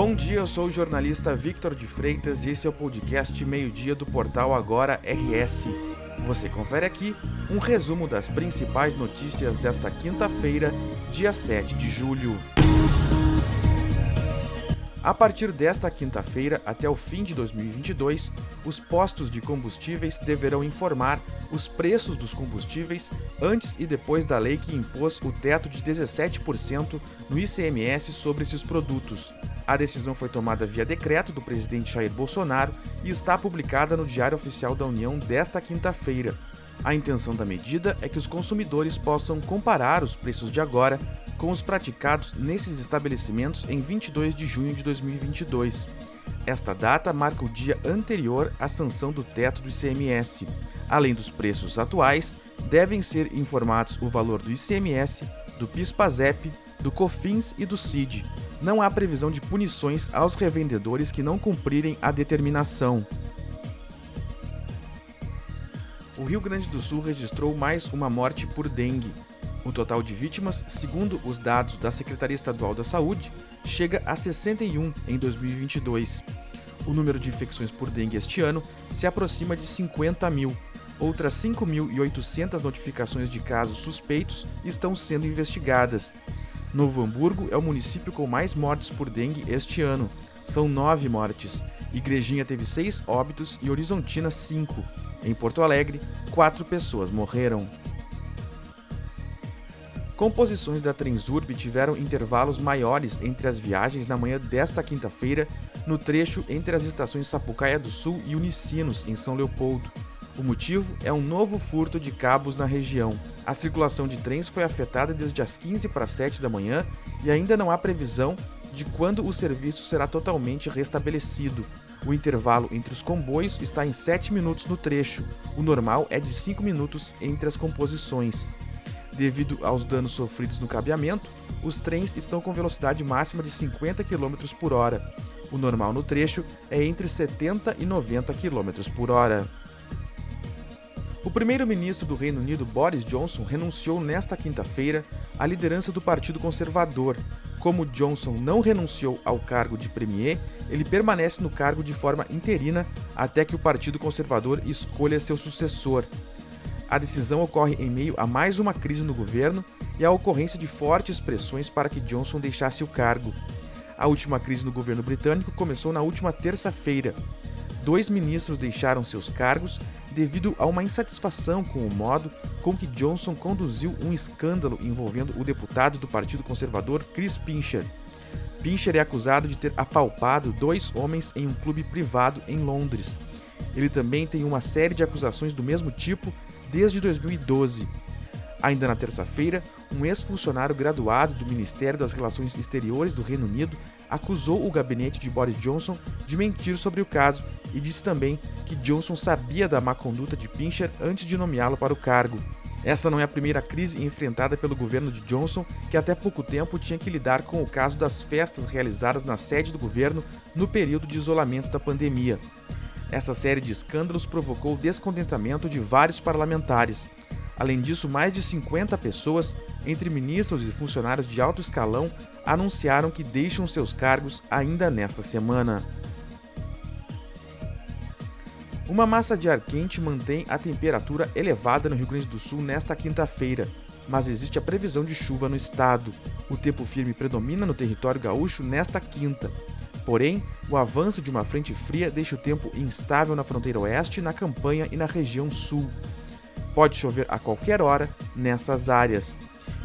Bom dia, eu sou o jornalista Victor de Freitas e esse é o podcast Meio-Dia do portal Agora RS. Você confere aqui um resumo das principais notícias desta quinta-feira, dia 7 de julho. A partir desta quinta-feira até o fim de 2022, os postos de combustíveis deverão informar os preços dos combustíveis antes e depois da lei que impôs o teto de 17% no ICMS sobre esses produtos. A decisão foi tomada via decreto do presidente Jair Bolsonaro e está publicada no Diário Oficial da União desta quinta-feira. A intenção da medida é que os consumidores possam comparar os preços de agora com os praticados nesses estabelecimentos em 22 de junho de 2022. Esta data marca o dia anterior à sanção do teto do ICMS. Além dos preços atuais, devem ser informados o valor do ICMS, do PIS/PASEP, do COFINS e do CID. Não há previsão de punições aos revendedores que não cumprirem a determinação. O Rio Grande do Sul registrou mais uma morte por dengue. O total de vítimas, segundo os dados da Secretaria Estadual da Saúde, chega a 61 em 2022. O número de infecções por dengue este ano se aproxima de 50 mil. Outras 5.800 notificações de casos suspeitos estão sendo investigadas. Novo Hamburgo é o município com mais mortes por dengue este ano. São nove mortes. Igrejinha teve seis óbitos e Horizontina cinco. Em Porto Alegre, quatro pessoas morreram. Composições da Transurb tiveram intervalos maiores entre as viagens na manhã desta quinta-feira, no trecho entre as estações Sapucaia do Sul e Unicinos, em São Leopoldo. O motivo é um novo furto de cabos na região. A circulação de trens foi afetada desde as 15 para 7 da manhã e ainda não há previsão de quando o serviço será totalmente restabelecido. O intervalo entre os comboios está em 7 minutos no trecho. O normal é de 5 minutos entre as composições. Devido aos danos sofridos no cabeamento, os trens estão com velocidade máxima de 50 km por hora. O normal no trecho é entre 70 e 90 km por hora. O primeiro-ministro do Reino Unido, Boris Johnson, renunciou nesta quinta-feira à liderança do Partido Conservador. Como Johnson não renunciou ao cargo de premier, ele permanece no cargo de forma interina até que o Partido Conservador escolha seu sucessor. A decisão ocorre em meio a mais uma crise no governo e a ocorrência de fortes pressões para que Johnson deixasse o cargo. A última crise no governo britânico começou na última terça-feira. Dois ministros deixaram seus cargos devido a uma insatisfação com o modo com que Johnson conduziu um escândalo envolvendo o deputado do Partido Conservador Chris Pincher. Pincher é acusado de ter apalpado dois homens em um clube privado em Londres. Ele também tem uma série de acusações do mesmo tipo desde 2012. Ainda na terça-feira, um ex-funcionário graduado do Ministério das Relações Exteriores do Reino Unido acusou o gabinete de Boris Johnson de mentir sobre o caso e disse também que Johnson sabia da má conduta de Pincher antes de nomeá-lo para o cargo. Essa não é a primeira crise enfrentada pelo governo de Johnson, que até pouco tempo tinha que lidar com o caso das festas realizadas na sede do governo no período de isolamento da pandemia. Essa série de escândalos provocou o descontentamento de vários parlamentares. Além disso, mais de 50 pessoas, entre ministros e funcionários de alto escalão, anunciaram que deixam seus cargos ainda nesta semana. Uma massa de ar quente mantém a temperatura elevada no Rio Grande do Sul nesta quinta-feira, mas existe a previsão de chuva no estado. O tempo firme predomina no território gaúcho nesta quinta. Porém, o avanço de uma frente fria deixa o tempo instável na fronteira oeste, na campanha e na região sul. Pode chover a qualquer hora nessas áreas.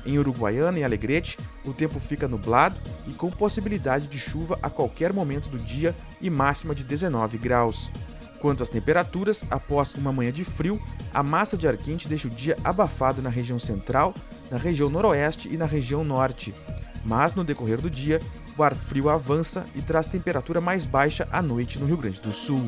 Em Uruguaiana e Alegrete, o tempo fica nublado e com possibilidade de chuva a qualquer momento do dia e máxima de 19 graus. Quanto às temperaturas, após uma manhã de frio, a massa de ar quente deixa o dia abafado na região central, na região noroeste e na região norte. Mas no decorrer do dia, o ar frio avança e traz temperatura mais baixa à noite no Rio Grande do Sul.